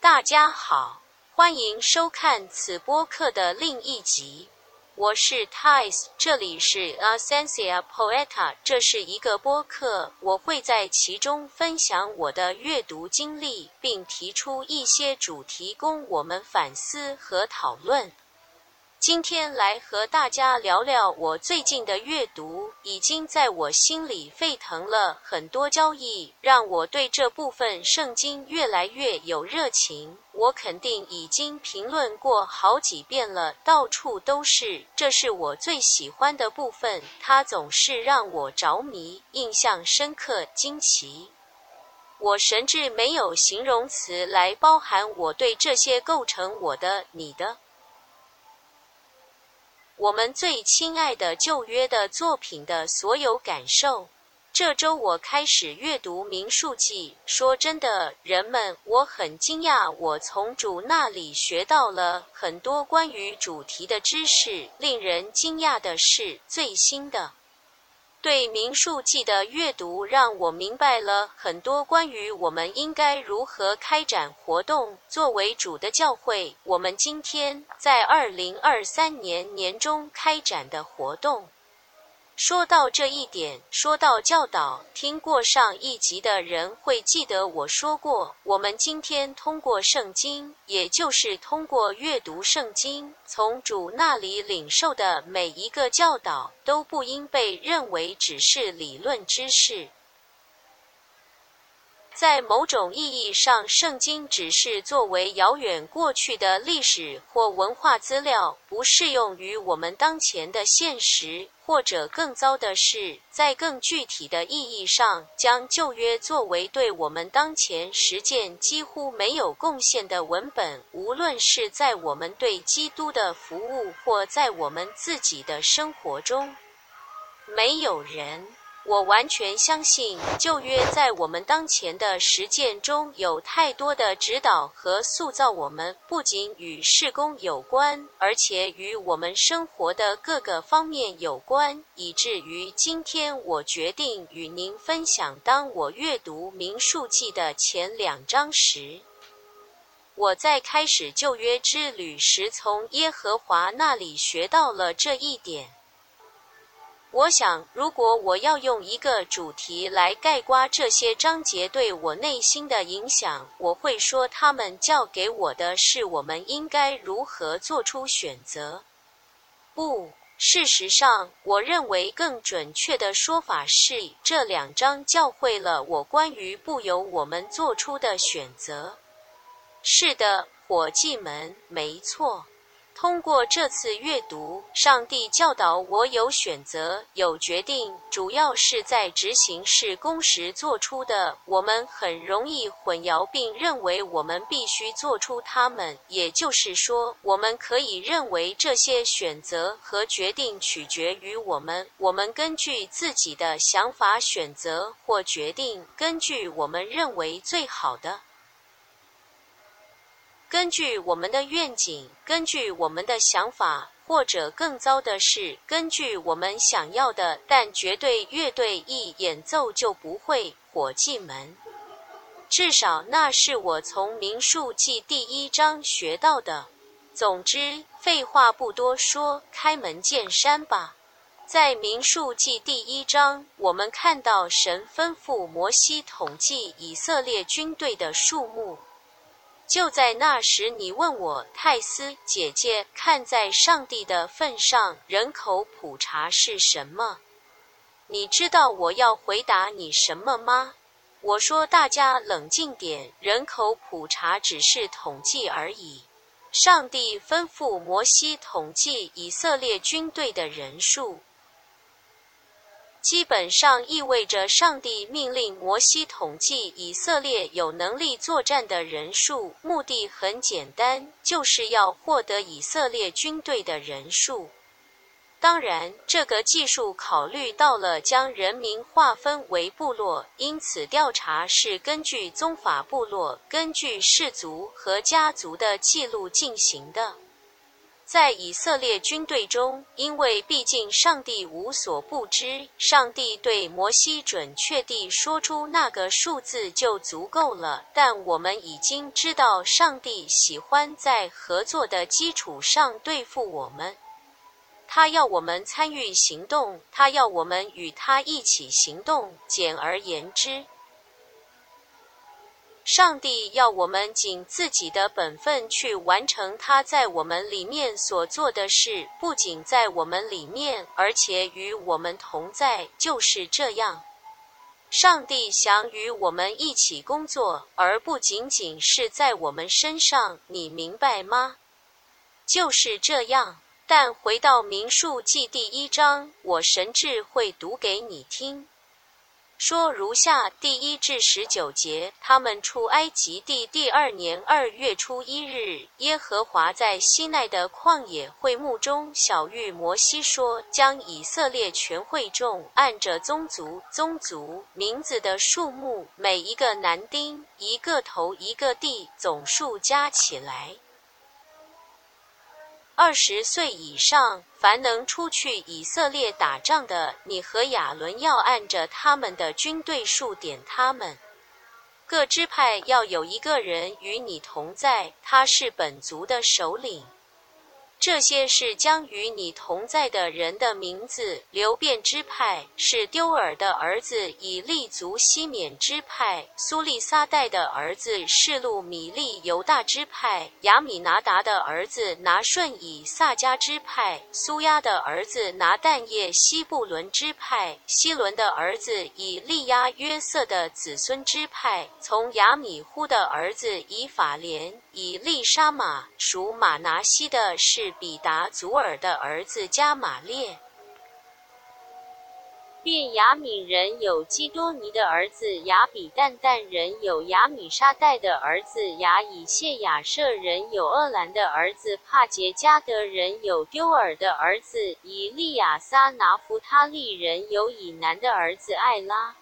大家好，欢迎收看此播客的另一集。我是 Ties，这里是 Asencia Poeta，这是一个播客，我会在其中分享我的阅读经历，并提出一些主题供我们反思和讨论。今天来和大家聊聊我最近的阅读，已经在我心里沸腾了很多交易，让我对这部分圣经越来越有热情。我肯定已经评论过好几遍了，到处都是，这是我最喜欢的部分，它总是让我着迷、印象深刻、惊奇。我甚至没有形容词来包含我对这些构成我的、你的。我们最亲爱的旧约的作品的所有感受。这周我开始阅读《民数记》。说真的，人们，我很惊讶，我从主那里学到了很多关于主题的知识。令人惊讶的是，最新的。对《民数记》的阅读让我明白了很多关于我们应该如何开展活动。作为主的教会，我们今天在二零二三年年中开展的活动。说到这一点，说到教导，听过上一集的人会记得我说过，我们今天通过圣经，也就是通过阅读圣经，从主那里领受的每一个教导，都不应被认为只是理论知识。在某种意义上，圣经只是作为遥远过去的历史或文化资料，不适用于我们当前的现实。或者更糟的是，在更具体的意义上，将旧约作为对我们当前实践几乎没有贡献的文本，无论是在我们对基督的服务，或在我们自己的生活中，没有人。我完全相信旧约在我们当前的实践中有太多的指导和塑造我们，不仅与事工有关，而且与我们生活的各个方面有关，以至于今天我决定与您分享。当我阅读《民数记》的前两章时，我在开始旧约之旅时从耶和华那里学到了这一点。我想，如果我要用一个主题来概括这些章节对我内心的影响，我会说，他们教给我的是我们应该如何做出选择。不，事实上，我认为更准确的说法是，这两章教会了我关于不由我们做出的选择。是的，伙计们，没错。通过这次阅读，上帝教导我有选择、有决定，主要是在执行事工时做出的。我们很容易混淆并认为我们必须做出它们，也就是说，我们可以认为这些选择和决定取决于我们。我们根据自己的想法选择或决定，根据我们认为最好的。根据我们的愿景，根据我们的想法，或者更糟的是，根据我们想要的，但绝对乐队一演奏就不会，伙计们。至少那是我从《民数记》第一章学到的。总之，废话不多说，开门见山吧。在《民数记》第一章，我们看到神吩咐摩西统计以色列军队的数目。就在那时，你问我，泰斯姐姐，看在上帝的份上，人口普查是什么？你知道我要回答你什么吗？我说，大家冷静点，人口普查只是统计而已。上帝吩咐摩西统计以色列军队的人数。基本上意味着上帝命令摩西统计以色列有能力作战的人数，目的很简单，就是要获得以色列军队的人数。当然，这个技术考虑到了将人民划分为部落，因此调查是根据宗法部落、根据氏族和家族的记录进行的。在以色列军队中，因为毕竟上帝无所不知，上帝对摩西准确地说出那个数字就足够了。但我们已经知道，上帝喜欢在合作的基础上对付我们，他要我们参与行动，他要我们与他一起行动。简而言之。上帝要我们尽自己的本分去完成他在我们里面所做的事，不仅在我们里面，而且与我们同在。就是这样，上帝想与我们一起工作，而不仅仅是在我们身上。你明白吗？就是这样。但回到民数记第一章，我神智会读给你听。说如下：第一至十九节，他们出埃及地第二年二月初一日，耶和华在西奈的旷野会幕中小谕摩西说：“将以色列全会众按着宗族、宗族名字的数目，每一个男丁一个头一个地，总数加起来。”二十岁以上，凡能出去以色列打仗的，你和亚伦要按着他们的军队数点他们。各支派要有一个人与你同在，他是本族的首领。这些是将与你同在的人的名字。流变支派是丢尔的儿子以利族西缅支派；苏利撒代的儿子是路米利犹大支派；亚米拿达的儿子拿顺以撒迦支派；苏亚的儿子拿但叶西布伦支派；西伦的儿子以利亚约瑟的子孙支派；从亚米呼的儿子以法莲以利沙玛属马拿西的是。比达祖尔的儿子加玛列，便雅悯人有基多尼的儿子雅比旦旦人有雅米沙代的儿子雅以谢亚舍人有厄兰的儿子帕杰加德人有丢尔的儿子以利亚撒拿弗他利人有以南的儿子艾拉。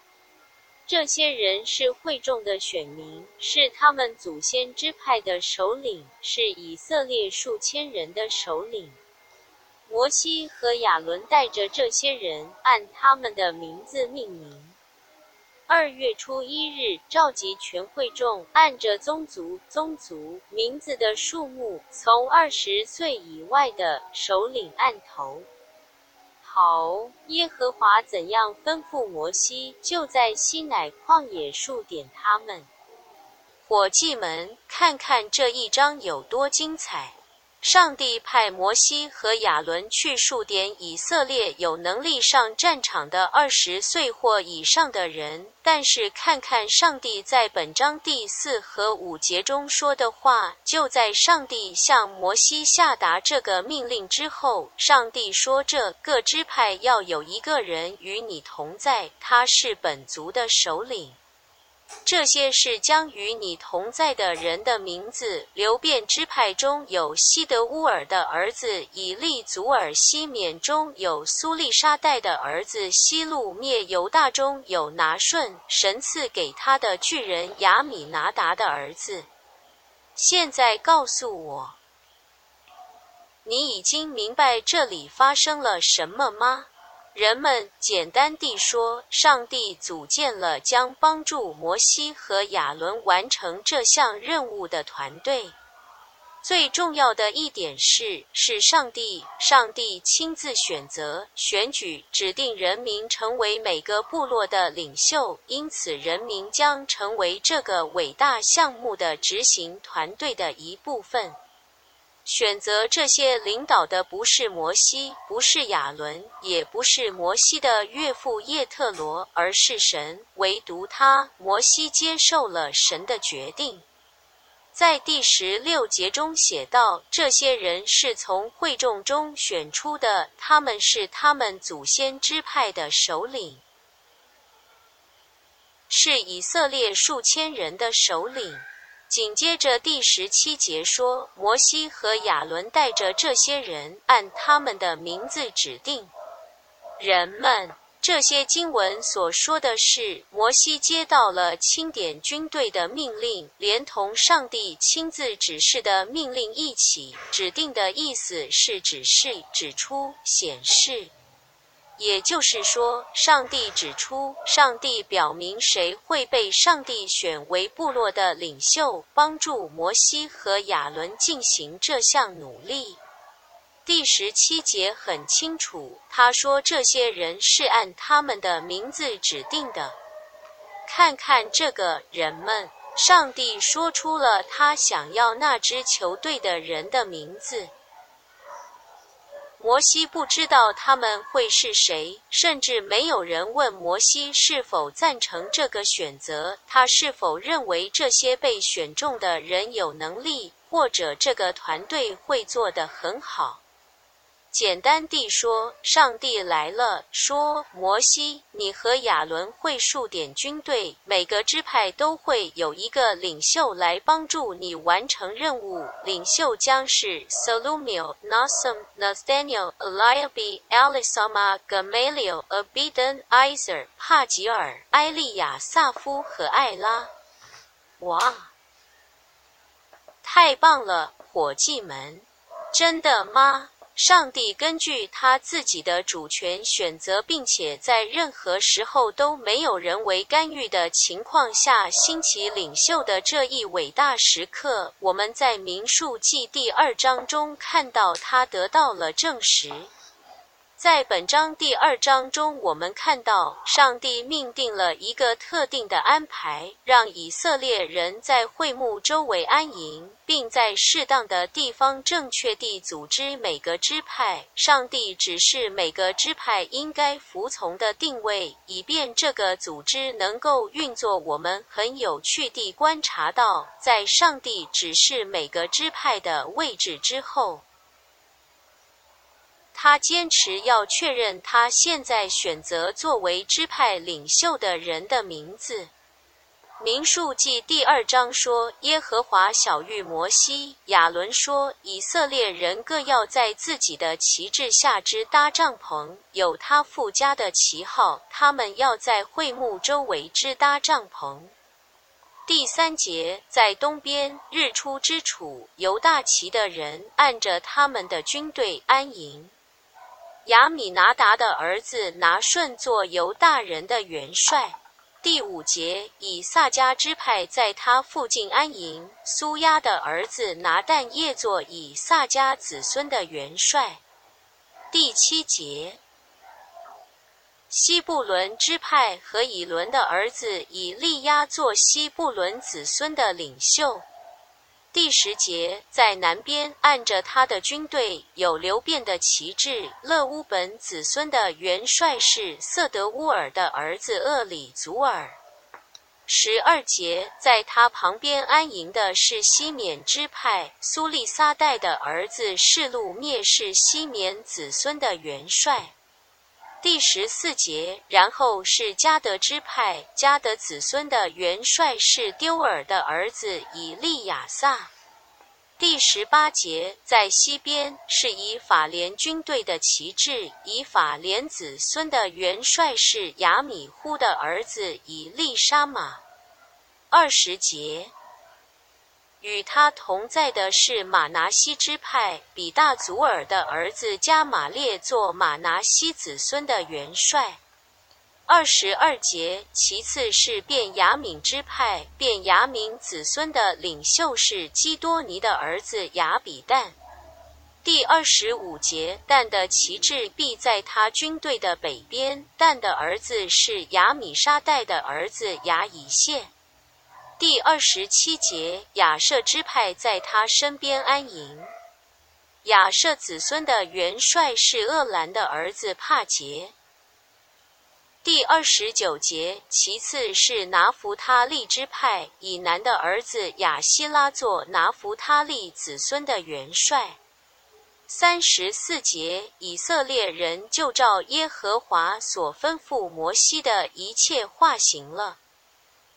这些人是会众的选民，是他们祖先支派的首领，是以色列数千人的首领。摩西和亚伦带着这些人，按他们的名字命名。二月初一日，召集全会众，按着宗族、宗族名字的数目，从二十岁以外的首领按头。好，耶和华怎样吩咐摩西，就在西乃旷野数点他们。伙计们，看看这一章有多精彩！上帝派摩西和亚伦去数点以色列有能力上战场的二十岁或以上的人，但是看看上帝在本章第四和五节中说的话。就在上帝向摩西下达这个命令之后，上帝说：“这各支派要有一个人与你同在，他是本族的首领。”这些是将与你同在的人的名字。流变支派中有西德乌尔的儿子以利祖尔；西缅中有苏利沙代的儿子西路灭；犹大中有拿顺，神赐给他的巨人亚米拿达的儿子。现在告诉我，你已经明白这里发生了什么吗？人们简单地说，上帝组建了将帮助摩西和亚伦完成这项任务的团队。最重要的一点是，是上帝，上帝亲自选择、选举、指定人民成为每个部落的领袖，因此人民将成为这个伟大项目的执行团队的一部分。选择这些领导的不是摩西，不是亚伦，也不是摩西的岳父叶特罗，而是神。唯独他，摩西接受了神的决定。在第十六节中写道：“这些人是从会众中选出的，他们是他们祖先支派的首领，是以色列数千人的首领。”紧接着第十七节说，摩西和亚伦带着这些人，按他们的名字指定人们。这些经文所说的是，摩西接到了清点军队的命令，连同上帝亲自指示的命令一起。指定的意思是指示、指出、显示。也就是说，上帝指出，上帝表明谁会被上帝选为部落的领袖，帮助摩西和亚伦进行这项努力。第十七节很清楚，他说这些人是按他们的名字指定的。看看这个人们，上帝说出了他想要那支球队的人的名字。摩西不知道他们会是谁，甚至没有人问摩西是否赞成这个选择，他是否认为这些被选中的人有能力，或者这个团队会做得很好。简单地说，上帝来了，说：“摩西，你和亚伦会数点军队，每个支派都会有一个领袖来帮助你完成任务。领袖将是 Salumiel、Nassim、Nathaniel、Eliabi、Elisama、Gamaliel、Abidan、Izer、帕吉尔、埃利亚萨夫和艾拉。”哇，太棒了，伙计们！真的吗？上帝根据他自己的主权选择，并且在任何时候都没有人为干预的情况下兴起领袖的这一伟大时刻，我们在民数记第二章中看到他得到了证实。在本章第二章中，我们看到上帝命定了一个特定的安排，让以色列人在会幕周围安营，并在适当的地方正确地组织每个支派。上帝指示每个支派应该服从的定位，以便这个组织能够运作。我们很有趣地观察到，在上帝指示每个支派的位置之后。他坚持要确认他现在选择作为支派领袖的人的名字。民数记第二章说：“耶和华小谕摩西、亚伦说，以色列人各要在自己的旗帜下支搭帐篷，有他附加的旗号。他们要在会幕周围支搭帐篷。”第三节，在东边日出之处，犹大旗的人按着他们的军队安营。亚米拿达的儿子拿顺做犹大人的元帅。第五节，以撒迦支派在他附近安营。苏亚的儿子拿旦叶做以撒迦子孙的元帅。第七节，西布伦支派和以伦的儿子以利亚做西布伦子孙的领袖。第十节，在南边按着他的军队有流变的旗帜。勒乌本子孙的元帅是色德乌尔的儿子厄里祖尔。十二节，在他旁边安营的是西缅支派苏利撒代的儿子示路灭是西缅子孙的元帅。第十四节，然后是加德支派，加德子孙的元帅是丢尔的儿子以利亚撒。第十八节，在西边是以法莲军队的旗帜，以法莲子孙的元帅是亚米呼的儿子以利沙玛。二十节。与他同在的是马拿西支派比大祖尔的儿子加马列做马拿西子孙的元帅。二十二节，其次是便雅敏支派便雅敏子孙的领袖是基多尼的儿子雅比旦。第二十五节，但的旗帜必在他军队的北边，但的儿子是雅米沙代的儿子雅以谢。第二十七节，亚瑟支派在他身边安营。亚瑟子孙的元帅是厄兰的儿子帕杰。第二十九节，其次是拿弗他利支派以南的儿子亚希拉做拿弗他利子孙的元帅。三十四节，以色列人就照耶和华所吩咐摩西的一切化行了。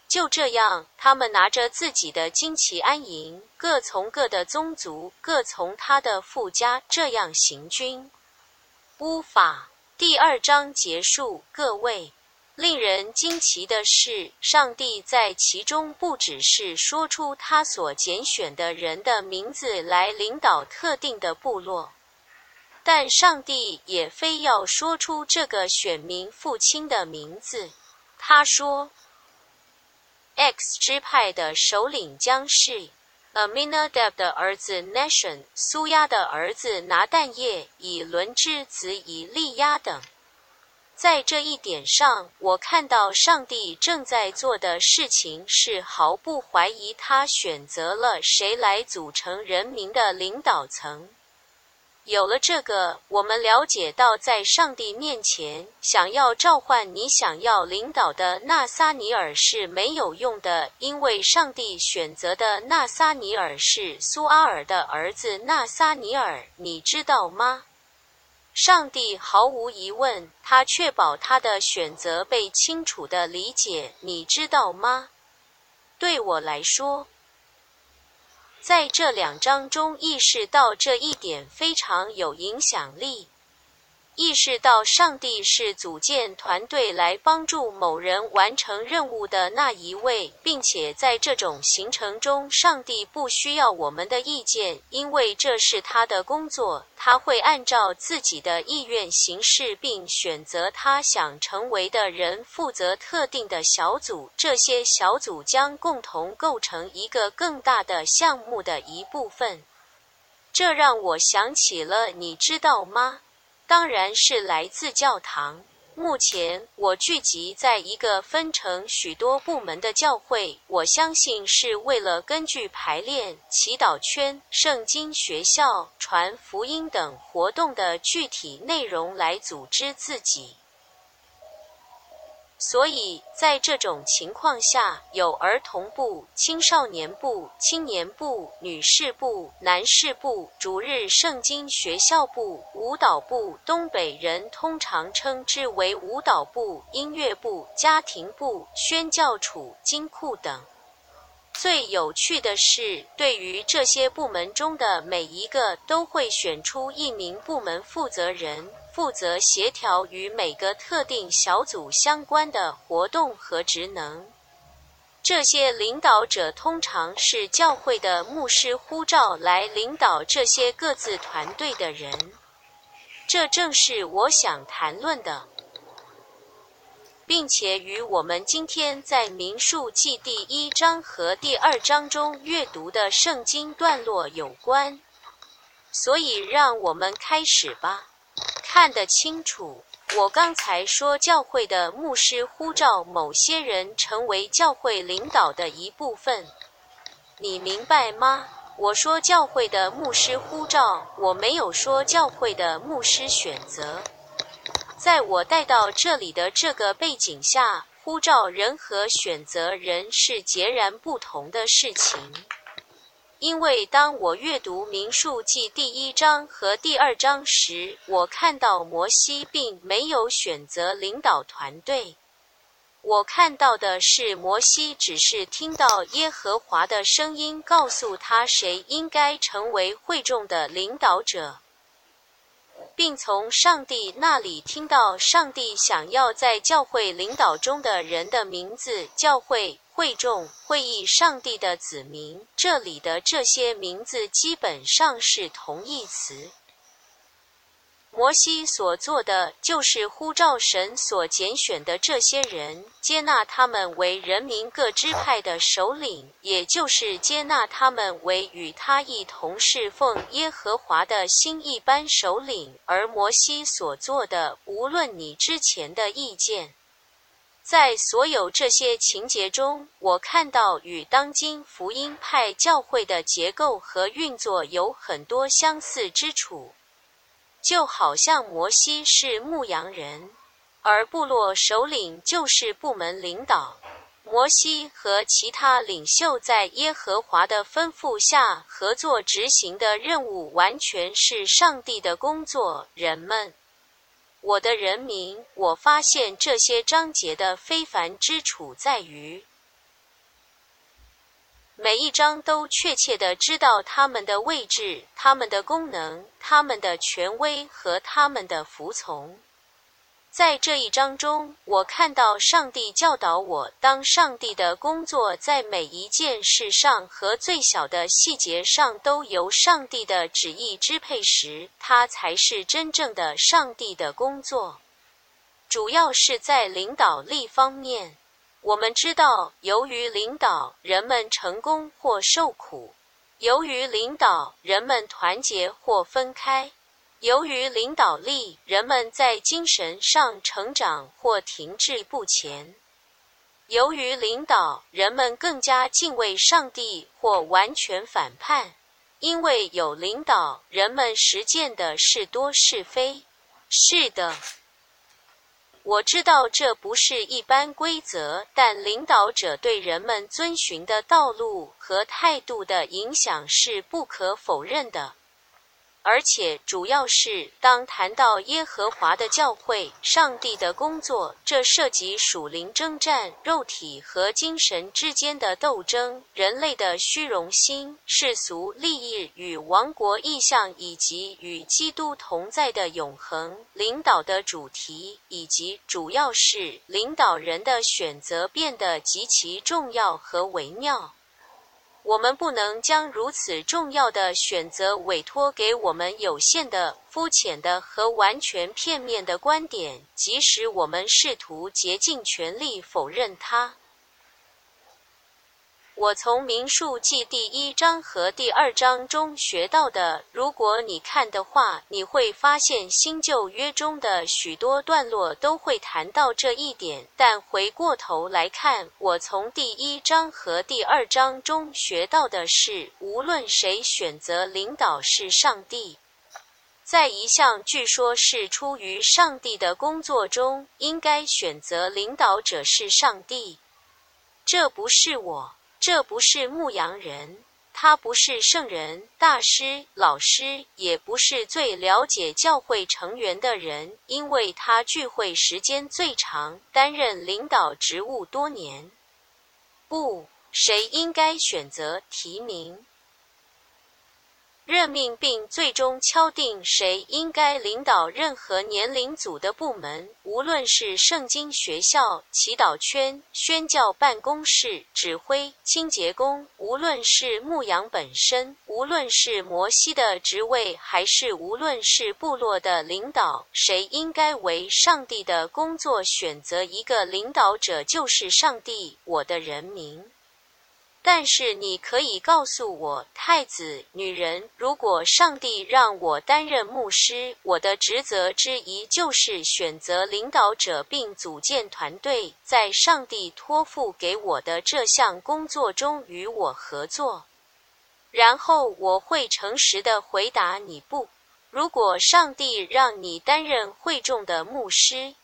就这样，他们拿着自己的旌旗安营，各从各的宗族，各从他的富家，这样行军。乌法第二章结束，各位。令人惊奇的是，上帝在其中不只是说出他所拣选的人的名字来领导特定的部落，但上帝也非要说出这个选民父亲的名字。他说：“X 支派的首领将是 Aminadab 的儿子 Nation、苏亚的儿子拿但业、以伦之子以利亚等。”在这一点上，我看到上帝正在做的事情是毫不怀疑，他选择了谁来组成人民的领导层。有了这个，我们了解到，在上帝面前，想要召唤你想要领导的纳撒尼尔是没有用的，因为上帝选择的纳撒尼尔是苏阿尔的儿子纳撒尼尔，你知道吗？上帝毫无疑问，他确保他的选择被清楚的理解。你知道吗？对我来说，在这两章中意识到这一点非常有影响力。意识到上帝是组建团队来帮助某人完成任务的那一位，并且在这种行程中，上帝不需要我们的意见，因为这是他的工作。他会按照自己的意愿行事，并选择他想成为的人负责特定的小组。这些小组将共同构成一个更大的项目的一部分。这让我想起了，你知道吗？当然是来自教堂。目前我聚集在一个分成许多部门的教会，我相信是为了根据排练、祈祷圈、圣经学校、传福音等活动的具体内容来组织自己。所以在这种情况下，有儿童部、青少年部、青年部、女士部、男士部、逐日圣经学校部、舞蹈部（东北人通常称之为舞蹈部）、音乐部、家庭部、宣教处、金库等。最有趣的是，对于这些部门中的每一个，都会选出一名部门负责人。负责协调与每个特定小组相关的活动和职能。这些领导者通常是教会的牧师呼召来领导这些各自团队的人。这正是我想谈论的，并且与我们今天在民数记第一章和第二章中阅读的圣经段落有关。所以，让我们开始吧。看得清楚，我刚才说教会的牧师呼召某些人成为教会领导的一部分，你明白吗？我说教会的牧师呼召，我没有说教会的牧师选择。在我带到这里的这个背景下，呼召人和选择人是截然不同的事情。因为当我阅读《民数记》第一章和第二章时，我看到摩西并没有选择领导团队。我看到的是，摩西只是听到耶和华的声音，告诉他谁应该成为会众的领导者，并从上帝那里听到上帝想要在教会领导中的人的名字。教会。会众、会议、上帝的子民，这里的这些名字基本上是同义词。摩西所做的就是呼召神所拣选的这些人，接纳他们为人民各支派的首领，也就是接纳他们为与他一同侍奉耶和华的新一班首领。而摩西所做的，无论你之前的意见。在所有这些情节中，我看到与当今福音派教会的结构和运作有很多相似之处。就好像摩西是牧羊人，而部落首领就是部门领导。摩西和其他领袖在耶和华的吩咐下合作执行的任务，完全是上帝的工作。人们。我的人民，我发现这些章节的非凡之处在于，每一章都确切的知道他们的位置、他们的功能、他们的权威和他们的服从。在这一章中，我看到上帝教导我：当上帝的工作在每一件事上和最小的细节上都由上帝的旨意支配时，它才是真正的上帝的工作。主要是在领导力方面。我们知道，由于领导，人们成功或受苦；由于领导，人们团结或分开。由于领导力，人们在精神上成长或停滞不前；由于领导，人们更加敬畏上帝或完全反叛。因为有领导，人们实践的是多是非。是的，我知道这不是一般规则，但领导者对人们遵循的道路和态度的影响是不可否认的。而且，主要是当谈到耶和华的教会、上帝的工作，这涉及属灵征战、肉体和精神之间的斗争、人类的虚荣心、世俗利益与王国意向，以及与基督同在的永恒领导的主题，以及主要是领导人的选择变得极其重要和微妙。我们不能将如此重要的选择委托给我们有限的、肤浅的和完全片面的观点，即使我们试图竭尽全力否认它。我从民数记第一章和第二章中学到的，如果你看的话，你会发现新旧约中的许多段落都会谈到这一点。但回过头来看，我从第一章和第二章中学到的是，无论谁选择领导是上帝，在一项据说是出于上帝的工作中，应该选择领导者是上帝。这不是我。这不是牧羊人，他不是圣人、大师、老师，也不是最了解教会成员的人，因为他聚会时间最长，担任领导职务多年。不，谁应该选择提名？任命并最终敲定谁应该领导任何年龄组的部门，无论是圣经学校、祈祷圈、宣教办公室、指挥、清洁工，无论是牧羊本身，无论是摩西的职位，还是无论是部落的领导，谁应该为上帝的工作选择一个领导者，就是上帝，我的人民。但是你可以告诉我，太子女人，如果上帝让我担任牧师，我的职责之一就是选择领导者并组建团队，在上帝托付给我的这项工作中与我合作。然后我会诚实的回答你不。如果上帝让你担任会众的牧师。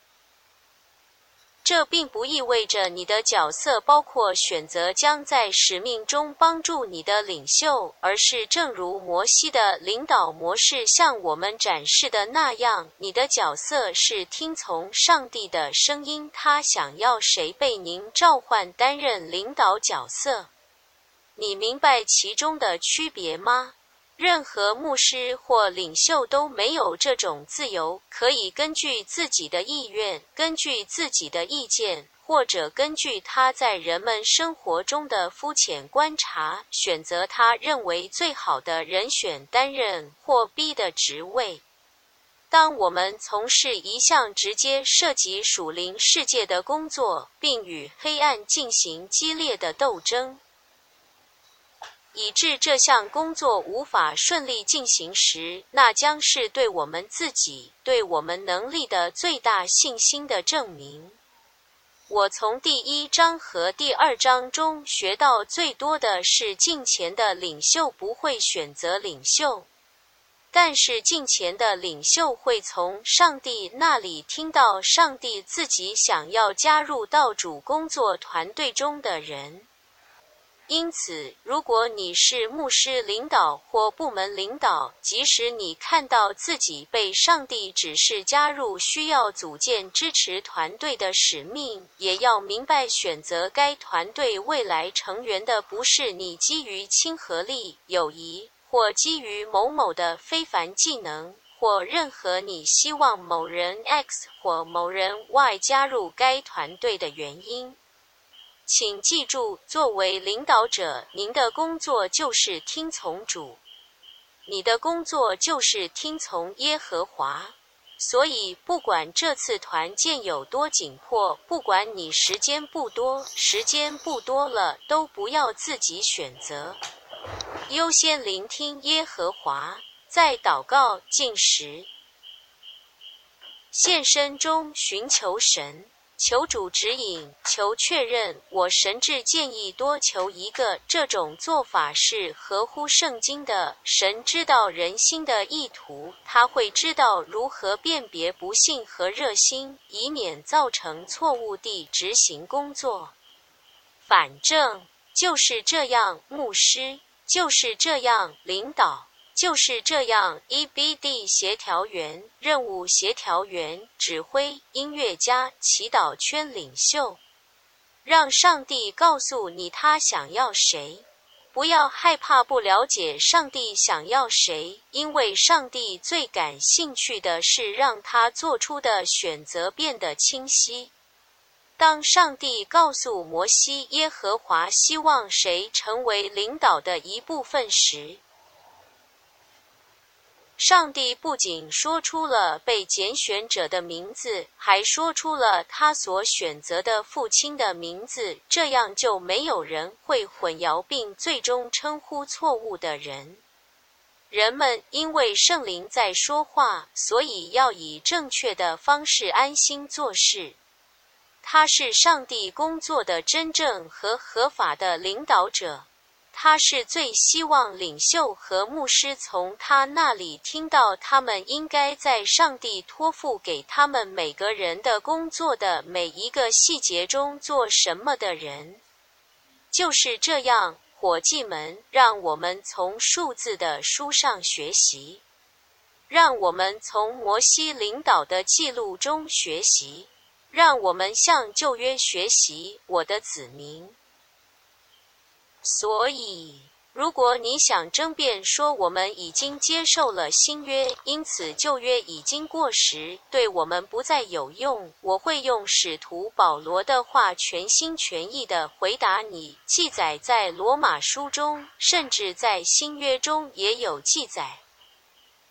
这并不意味着你的角色包括选择将在使命中帮助你的领袖，而是正如摩西的领导模式向我们展示的那样，你的角色是听从上帝的声音，他想要谁被您召唤担任领导角色。你明白其中的区别吗？任何牧师或领袖都没有这种自由，可以根据自己的意愿、根据自己的意见，或者根据他在人们生活中的肤浅观察，选择他认为最好的人选担任或逼的职位。当我们从事一项直接涉及属灵世界的工作，并与黑暗进行激烈的斗争。以致这项工作无法顺利进行时，那将是对我们自己、对我们能力的最大信心的证明。我从第一章和第二章中学到最多的是，近前的领袖不会选择领袖，但是近前的领袖会从上帝那里听到上帝自己想要加入到主工作团队中的人。因此，如果你是牧师领导或部门领导，即使你看到自己被上帝指示加入需要组建支持团队的使命，也要明白选择该团队未来成员的不是你基于亲和力、友谊或基于某某的非凡技能。或任何你希望某人 X 或某人 Y 加入该团队的原因。请记住，作为领导者，您的工作就是听从主，你的工作就是听从耶和华。所以，不管这次团建有多紧迫，不管你时间不多，时间不多了，都不要自己选择，优先聆听耶和华，在祷告、进食、献身中寻求神。求主指引，求确认。我神智建议多求一个，这种做法是合乎圣经的。神知道人心的意图，他会知道如何辨别不幸和热心，以免造成错误地执行工作。反正就是这样，牧师就是这样，领导。就是这样，EBD 协调员、任务协调员、指挥、音乐家、祈祷圈领袖，让上帝告诉你他想要谁。不要害怕不了解上帝想要谁，因为上帝最感兴趣的是让他做出的选择变得清晰。当上帝告诉摩西耶和华希望谁成为领导的一部分时，上帝不仅说出了被拣选者的名字，还说出了他所选择的父亲的名字，这样就没有人会混淆并最终称呼错误的人。人们因为圣灵在说话，所以要以正确的方式安心做事。他是上帝工作的真正和合法的领导者。他是最希望领袖和牧师从他那里听到他们应该在上帝托付给他们每个人的工作的每一个细节中做什么的人。就是这样，伙计们，让我们从数字的书上学习，让我们从摩西领导的记录中学习，让我们向旧约学习，我的子民。所以，如果你想争辩说我们已经接受了新约，因此旧约已经过时，对我们不再有用，我会用使徒保罗的话全心全意的回答你。记载在罗马书中，甚至在新约中也有记载。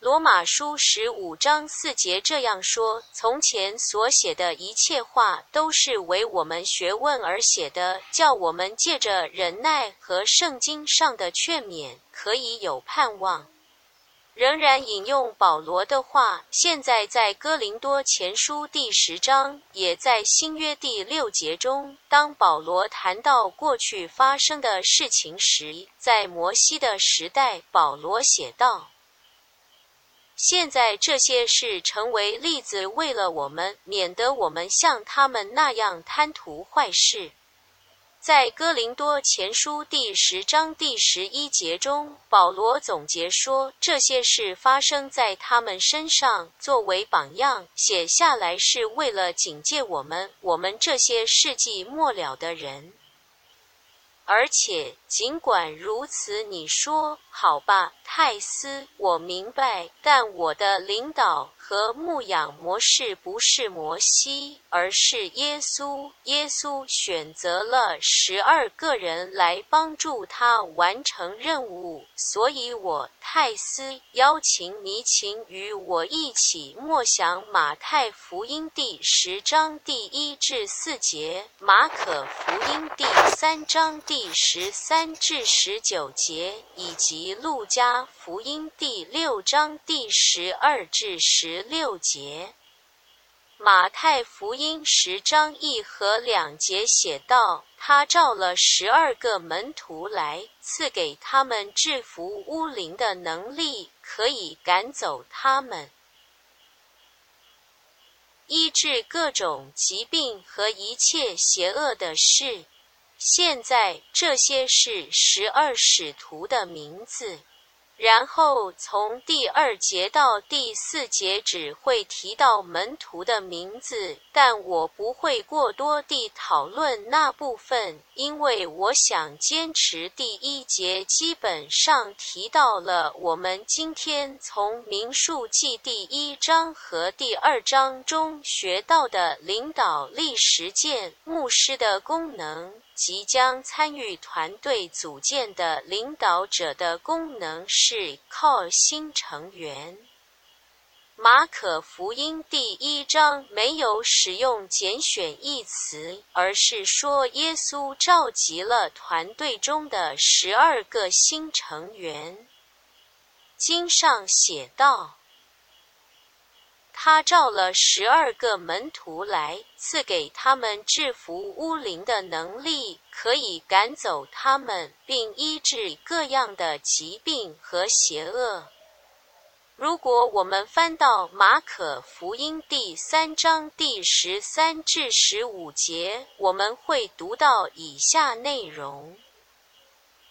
罗马书十五章四节这样说：“从前所写的一切话，都是为我们学问而写的，叫我们借着忍耐和圣经上的劝勉，可以有盼望。”仍然引用保罗的话，现在在哥林多前书第十章，也在新约第六节中，当保罗谈到过去发生的事情时，在摩西的时代，保罗写道。现在这些事成为例子，为了我们，免得我们像他们那样贪图坏事。在哥林多前书第十章第十一节中，保罗总结说，这些事发生在他们身上，作为榜样写下来，是为了警戒我们，我们这些世纪末了的人。而且，尽管如此，你说好吧，泰斯，我明白，但我的领导。和牧养模式不是摩西，而是耶稣。耶稣选择了十二个人来帮助他完成任务，所以我泰斯邀请你，请与我一起默想马太福音第十章第一至四节，马可福音第三章第十三至十九节，以及路加福音第六章第十二至十。十六节，马太福音十章一和两节写道：“他召了十二个门徒来，赐给他们制服巫灵的能力，可以赶走他们，医治各种疾病和一切邪恶的事。”现在这些是十二使徒的名字。然后从第二节到第四节只会提到门徒的名字，但我不会过多地讨论那部分，因为我想坚持第一节基本上提到了我们今天从民数记第一章和第二章中学到的领导力实践牧师的功能。即将参与团队组建的领导者的功能是靠新成员。马可福音第一章没有使用拣选一词，而是说耶稣召集了团队中的十二个新成员。经上写道。他召了十二个门徒来，赐给他们制服巫灵的能力，可以赶走他们，并医治各样的疾病和邪恶。如果我们翻到马可福音第三章第十三至十五节，我们会读到以下内容。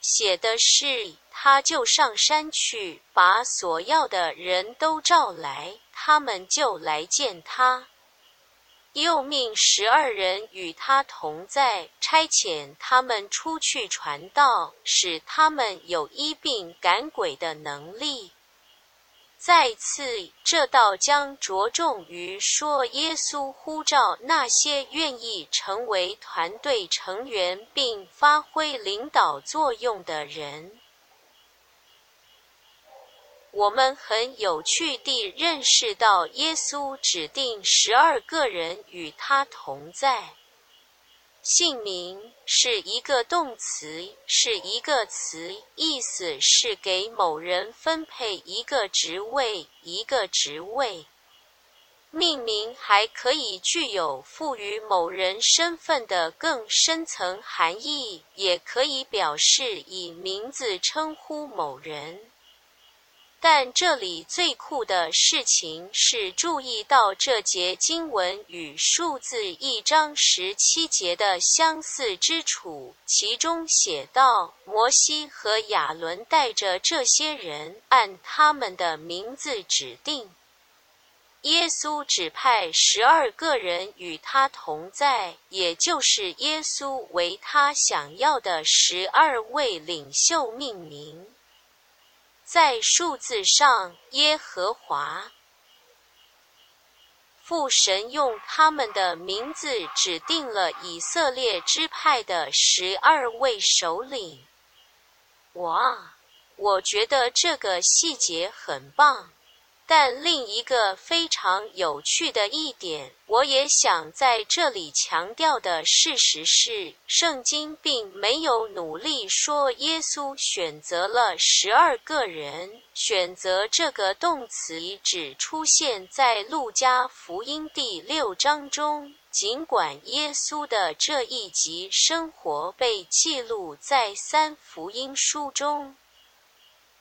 写的是，他就上山去，把所要的人都召来，他们就来见他。又命十二人与他同在，差遣他们出去传道，使他们有医病赶鬼的能力。再次，这道将着重于说耶稣呼召那些愿意成为团队成员并发挥领导作用的人。我们很有趣地认识到，耶稣指定十二个人与他同在。姓名是一个动词，是一个词，意思是给某人分配一个职位，一个职位。命名还可以具有赋予某人身份的更深层含义，也可以表示以名字称呼某人。但这里最酷的事情是注意到这节经文与数字一章十七节的相似之处，其中写道：摩西和亚伦带着这些人，按他们的名字指定。耶稣指派十二个人与他同在，也就是耶稣为他想要的十二位领袖命名。在数字上，耶和华父神用他们的名字指定了以色列支派的十二位首领。哇，我觉得这个细节很棒。但另一个非常有趣的一点，我也想在这里强调的事实是，圣经并没有努力说耶稣选择了十二个人。选择这个动词只出现在路加福音第六章中，尽管耶稣的这一集生活被记录在三福音书中。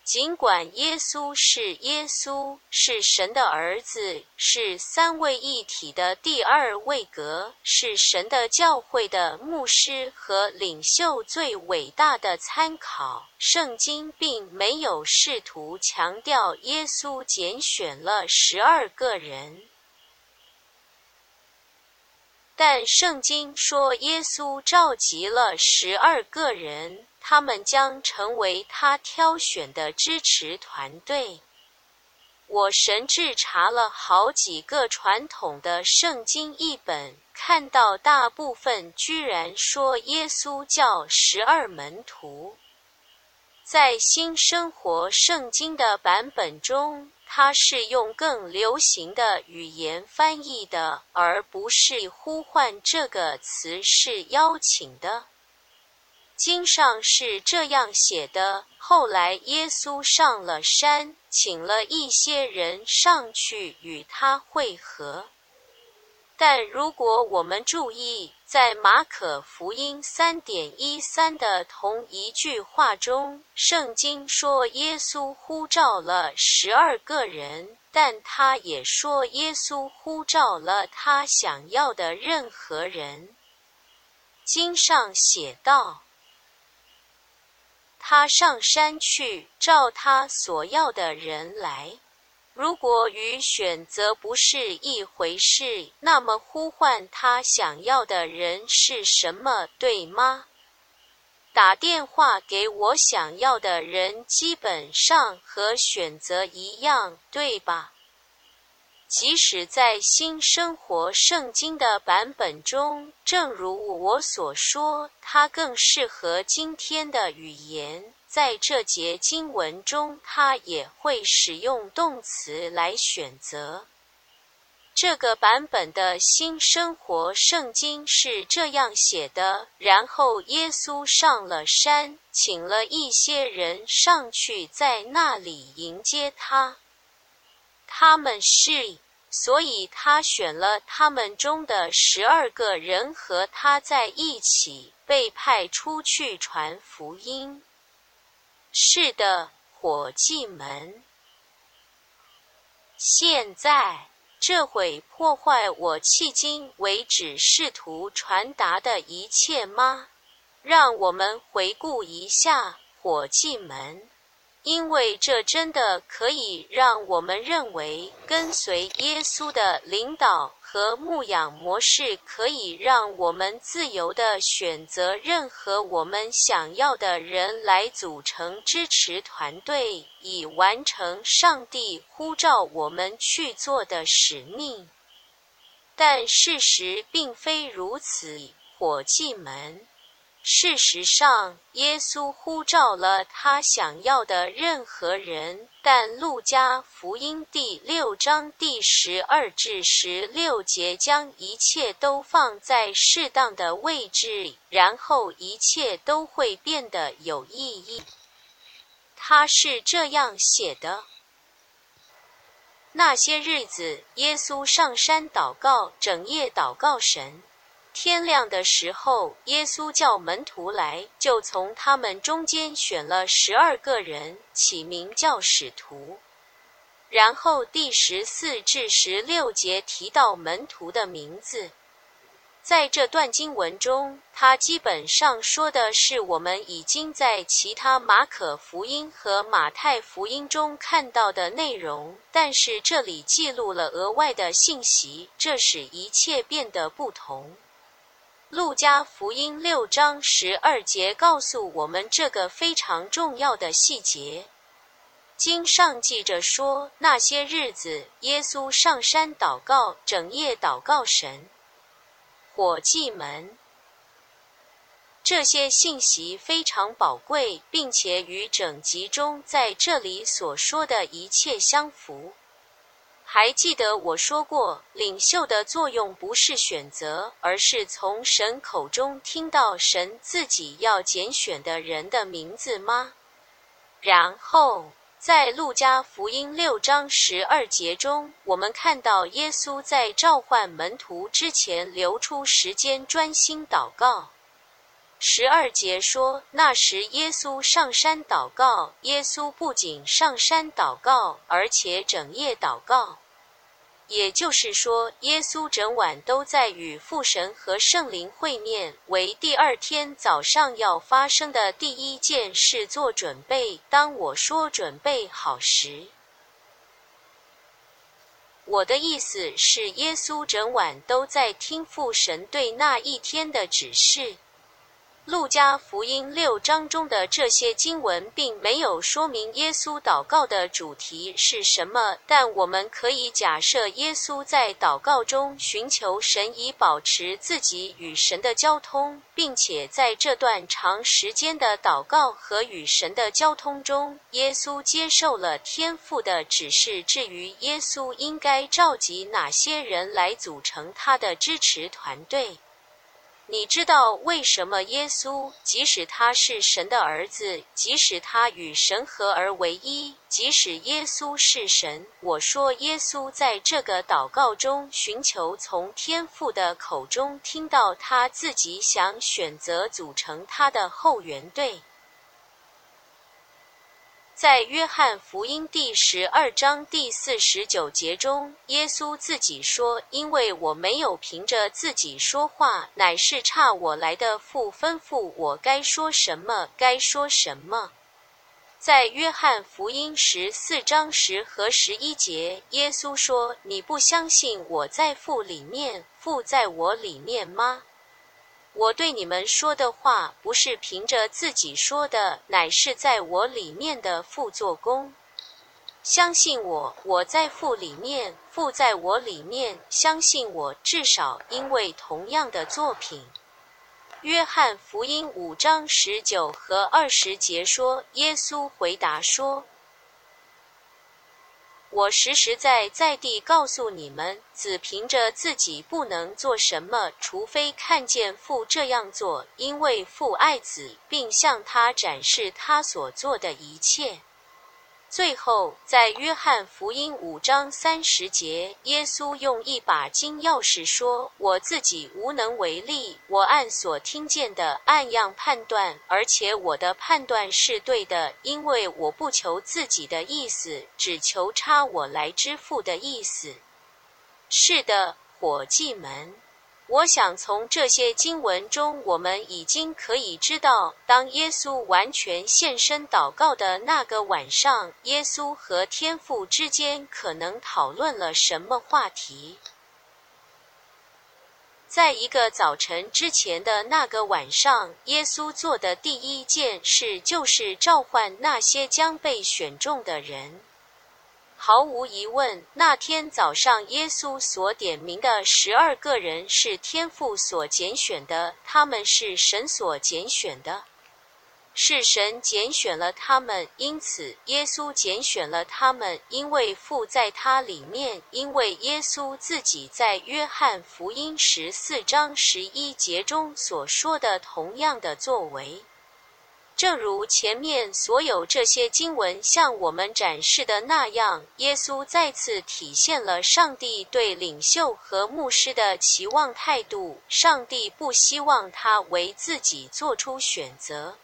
尽管耶稣是耶稣，是神的儿子，是三位一体的第二位格，是神的教会的牧师和领袖最伟大的参考，圣经并没有试图强调耶稣拣选了十二个人。但圣经说耶稣召集了十二个人。他们将成为他挑选的支持团队。我神智查了好几个传统的圣经译本，看到大部分居然说耶稣叫十二门徒。在新生活圣经的版本中，它是用更流行的语言翻译的，而不是呼唤这个词是邀请的。经上是这样写的：后来耶稣上了山，请了一些人上去与他会合。但如果我们注意，在马可福音三点一三的同一句话中，圣经说耶稣呼召了十二个人，但他也说耶稣呼召了他想要的任何人。经上写道。他上山去召他所要的人来。如果与选择不是一回事，那么呼唤他想要的人是什么？对吗？打电话给我想要的人，基本上和选择一样，对吧？即使在新生活圣经的版本中，正如我所说，它更适合今天的语言。在这节经文中，他也会使用动词来选择。这个版本的新生活圣经是这样写的：然后耶稣上了山，请了一些人上去，在那里迎接他。他们是，所以他选了他们中的十二个人和他在一起，被派出去传福音。是的，伙计们。现在，这会破坏我迄今为止试图传达的一切吗？让我们回顾一下，伙计们。因为这真的可以让我们认为，跟随耶稣的领导和牧养模式，可以让我们自由地选择任何我们想要的人来组成支持团队，以完成上帝呼召我们去做的使命。但事实并非如此，伙计们。事实上，耶稣呼召了他想要的任何人，但路加福音第六章第十二至十六节将一切都放在适当的位置，然后一切都会变得有意义。他是这样写的：那些日子，耶稣上山祷告，整夜祷告神。天亮的时候，耶稣叫门徒来，就从他们中间选了十二个人，起名叫使徒。然后第十四至十六节提到门徒的名字。在这段经文中，他基本上说的是我们已经在其他马可福音和马太福音中看到的内容，但是这里记录了额外的信息，这使一切变得不同。路加福音六章十二节告诉我们这个非常重要的细节。经上记着说，那些日子，耶稣上山祷告，整夜祷告神。伙计们，这些信息非常宝贵，并且与整集中在这里所说的一切相符。还记得我说过，领袖的作用不是选择，而是从神口中听到神自己要拣选的人的名字吗？然后，在路加福音六章十二节中，我们看到耶稣在召唤门徒之前留出时间专心祷告。十二节说，那时耶稣上山祷告。耶稣不仅上山祷告，而且整夜祷告。也就是说，耶稣整晚都在与父神和圣灵会面，为第二天早上要发生的第一件事做准备。当我说准备好时，我的意思是，耶稣整晚都在听父神对那一天的指示。路加福音六章中的这些经文并没有说明耶稣祷告的主题是什么，但我们可以假设耶稣在祷告中寻求神，以保持自己与神的交通，并且在这段长时间的祷告和与神的交通中，耶稣接受了天父的指示。至于耶稣应该召集哪些人来组成他的支持团队？你知道为什么耶稣，即使他是神的儿子，即使他与神合而为一，即使耶稣是神，我说耶稣在这个祷告中寻求从天父的口中听到他自己想选择组成他的后援队。在约翰福音第十二章第四十九节中，耶稣自己说：“因为我没有凭着自己说话，乃是差我来的父吩咐我该说什么，该说什么。”在约翰福音十四章十和十一节，耶稣说：“你不相信我在父里面，父在我里面吗？”我对你们说的话，不是凭着自己说的，乃是在我里面的父做工。相信我，我在父里面，父在我里面。相信我，至少因为同样的作品。约翰福音五章十九和二十节说，耶稣回答说。我实实在在地告诉你们，子凭着自己不能做什么，除非看见父这样做，因为父爱子，并向他展示他所做的一切。最后，在约翰福音五章三十节，耶稣用一把金钥匙说：“我自己无能为力，我按所听见的按样判断，而且我的判断是对的，因为我不求自己的意思，只求差我来之父的意思。”是的，伙计们。我想从这些经文中，我们已经可以知道，当耶稣完全献身祷告的那个晚上，耶稣和天父之间可能讨论了什么话题。在一个早晨之前的那个晚上，耶稣做的第一件事就是召唤那些将被选中的人。毫无疑问，那天早上耶稣所点名的十二个人是天父所拣选的，他们是神所拣选的，是神拣选了他们，因此耶稣拣选了他们，因为父在他里面，因为耶稣自己在约翰福音十四章十一节中所说的同样的作为。正如前面所有这些经文向我们展示的那样，耶稣再次体现了上帝对领袖和牧师的期望态度。上帝不希望他为自己做出选择，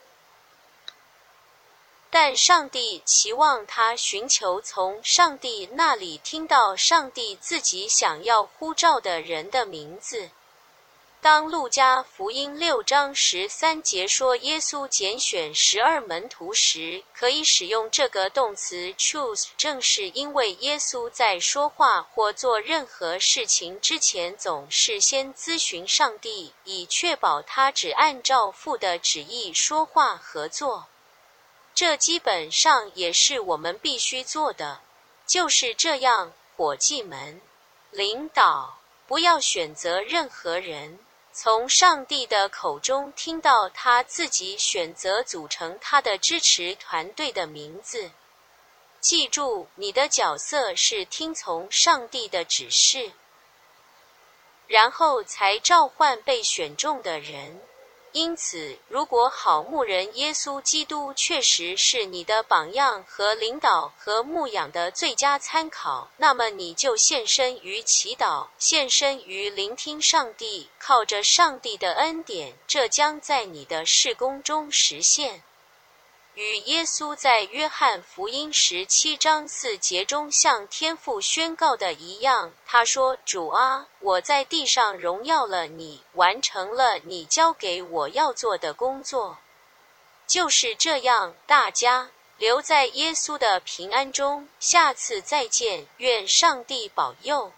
但上帝期望他寻求从上帝那里听到上帝自己想要呼召的人的名字。当路加福音六章十三节说耶稣拣选十二门徒时，可以使用这个动词 choose，正是因为耶稣在说话或做任何事情之前，总是先咨询上帝，以确保他只按照父的旨意说话和做。这基本上也是我们必须做的。就是这样，伙计们，领导不要选择任何人。从上帝的口中听到他自己选择组成他的支持团队的名字。记住，你的角色是听从上帝的指示，然后才召唤被选中的人。因此，如果好牧人耶稣基督确实是你的榜样和领导和牧养的最佳参考，那么你就献身于祈祷，献身于聆听上帝，靠着上帝的恩典，这将在你的事工中实现。与耶稣在约翰福音十七章四节中向天父宣告的一样，他说：“主啊，我在地上荣耀了你，完成了你交给我要做的工作。”就是这样，大家留在耶稣的平安中，下次再见，愿上帝保佑。